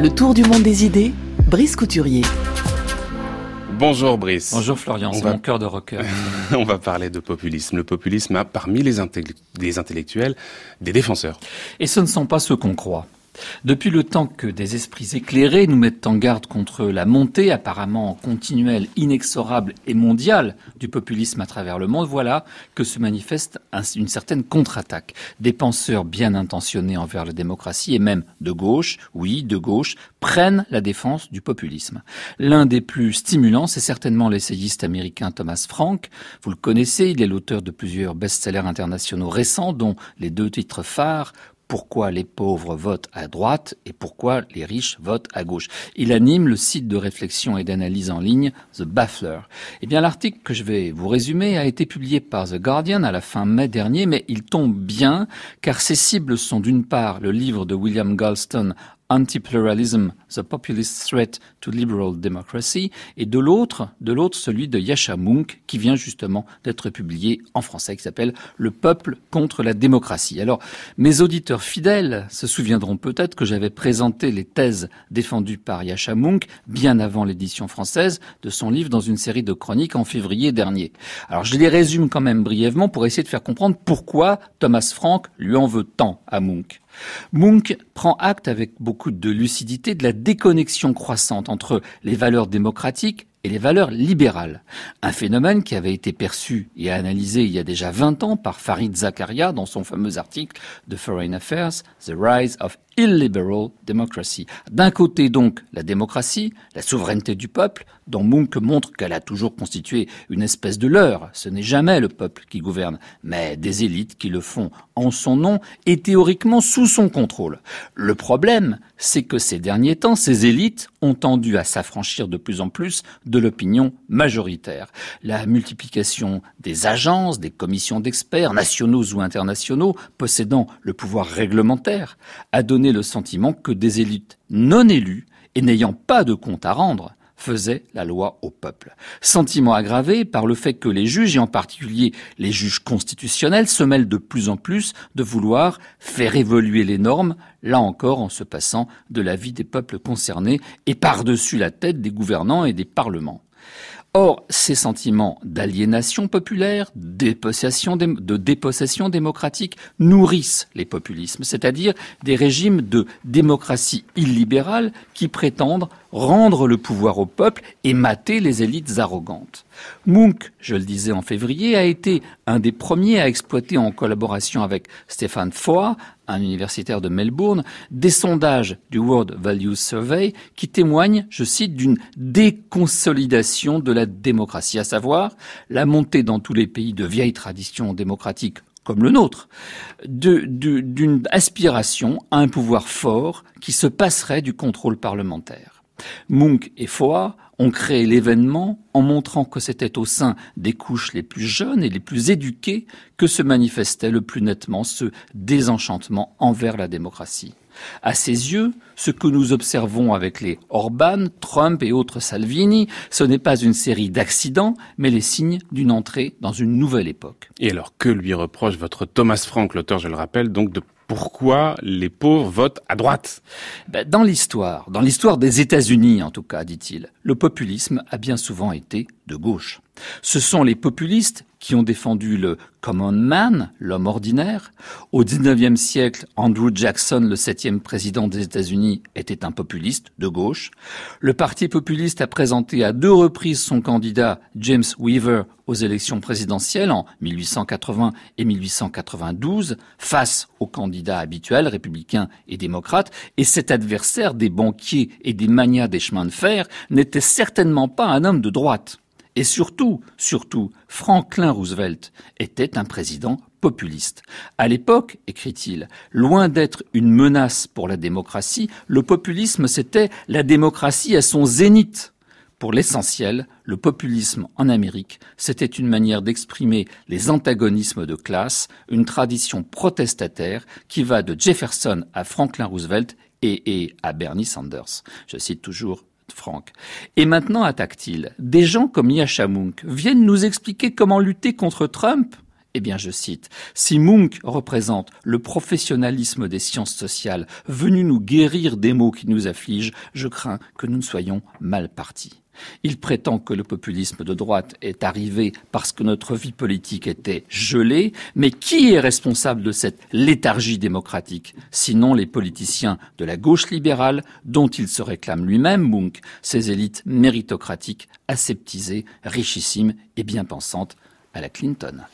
Le tour du monde des idées, Brice Couturier. Bonjour Brice. Bonjour Florian, c'est mon cœur de rocker. On va parler de populisme. Le populisme a parmi les, les intellectuels des défenseurs. Et ce ne sont pas ceux qu'on croit. Depuis le temps que des esprits éclairés nous mettent en garde contre la montée apparemment continuelle, inexorable et mondiale du populisme à travers le monde, voilà que se manifeste une certaine contre-attaque. Des penseurs bien intentionnés envers la démocratie et même de gauche, oui, de gauche, prennent la défense du populisme. L'un des plus stimulants, c'est certainement l'essayiste américain Thomas Frank. Vous le connaissez, il est l'auteur de plusieurs best-sellers internationaux récents, dont les deux titres phares pourquoi les pauvres votent à droite et pourquoi les riches votent à gauche. Il anime le site de réflexion et d'analyse en ligne The Baffler. Eh bien, l'article que je vais vous résumer a été publié par The Guardian à la fin mai dernier, mais il tombe bien car ses cibles sont d'une part le livre de William Galston Anti-Pluralism, The Populist Threat to Liberal Democracy, et de l'autre, de l'autre celui de Yasha Munk, qui vient justement d'être publié en français, qui s'appelle Le peuple contre la démocratie. Alors, mes auditeurs fidèles se souviendront peut-être que j'avais présenté les thèses défendues par Yasha Munk bien avant l'édition française de son livre dans une série de chroniques en février dernier. Alors, je les résume quand même brièvement pour essayer de faire comprendre pourquoi Thomas Frank lui en veut tant à Munk. Munk prend acte avec beaucoup de lucidité de la déconnexion croissante entre les valeurs démocratiques et les valeurs libérales. Un phénomène qui avait été perçu et analysé il y a déjà 20 ans par Farid Zakaria dans son fameux article de Foreign Affairs, The Rise of illiberal democracy. D'un côté donc la démocratie, la souveraineté du peuple, dont Munk montre qu'elle a toujours constitué une espèce de leurre. Ce n'est jamais le peuple qui gouverne, mais des élites qui le font en son nom et théoriquement sous son contrôle. Le problème, c'est que ces derniers temps, ces élites ont tendu à s'affranchir de plus en plus de l'opinion majoritaire. La multiplication des agences, des commissions d'experts, nationaux ou internationaux, possédant le pouvoir réglementaire, a donné le sentiment que des élites non élues et n'ayant pas de compte à rendre faisaient la loi au peuple. Sentiment aggravé par le fait que les juges, et en particulier les juges constitutionnels, se mêlent de plus en plus de vouloir faire évoluer les normes, là encore en se passant de la vie des peuples concernés et par-dessus la tête des gouvernants et des parlements. Or, ces sentiments d'aliénation populaire, de dépossession démocratique nourrissent les populismes, c'est-à-dire des régimes de démocratie illibérale qui prétendent rendre le pouvoir au peuple et mater les élites arrogantes. Munk, je le disais en février, a été un des premiers à exploiter en collaboration avec Stéphane Foy, un universitaire de Melbourne, des sondages du World Values Survey qui témoignent, je cite, d'une déconsolidation de la démocratie, à savoir la montée dans tous les pays de vieilles traditions démocratiques comme le nôtre, d'une aspiration à un pouvoir fort qui se passerait du contrôle parlementaire. Munch et Foa ont créé l'événement en montrant que c'était au sein des couches les plus jeunes et les plus éduquées que se manifestait le plus nettement ce désenchantement envers la démocratie. À ses yeux, ce que nous observons avec les Orban, Trump et autres Salvini, ce n'est pas une série d'accidents, mais les signes d'une entrée dans une nouvelle époque. Et alors que lui reproche votre Thomas Frank, l'auteur, je le rappelle, donc de pourquoi les pauvres votent à droite ben, Dans l'histoire, dans l'histoire des États-Unis en tout cas, dit-il, le populisme a bien souvent été de gauche. Ce sont les populistes qui ont défendu le common man, l'homme ordinaire. Au XIXe siècle, Andrew Jackson, le septième président des États-Unis, était un populiste de gauche. Le Parti populiste a présenté à deux reprises son candidat James Weaver aux élections présidentielles en 1880 et 1892 face aux candidats habituels, républicains et démocrates. Et cet adversaire des banquiers et des manias des chemins de fer n'était certainement pas un homme de droite. Et surtout, surtout, Franklin Roosevelt était un président populiste. À l'époque, écrit-il, loin d'être une menace pour la démocratie, le populisme c'était la démocratie à son zénith. Pour l'essentiel, le populisme en Amérique, c'était une manière d'exprimer les antagonismes de classe, une tradition protestataire qui va de Jefferson à Franklin Roosevelt et, et à Bernie Sanders. Je cite toujours Franck. Et maintenant attaque-t-il. Des gens comme Yasha Munk viennent nous expliquer comment lutter contre Trump? Eh bien, je cite, Si Munch représente le professionnalisme des sciences sociales venu nous guérir des maux qui nous affligent, je crains que nous ne soyons mal partis. Il prétend que le populisme de droite est arrivé parce que notre vie politique était gelée, mais qui est responsable de cette léthargie démocratique Sinon les politiciens de la gauche libérale, dont il se réclame lui-même, Munch, ces élites méritocratiques, aseptisées, richissimes et bien pensantes à la Clinton?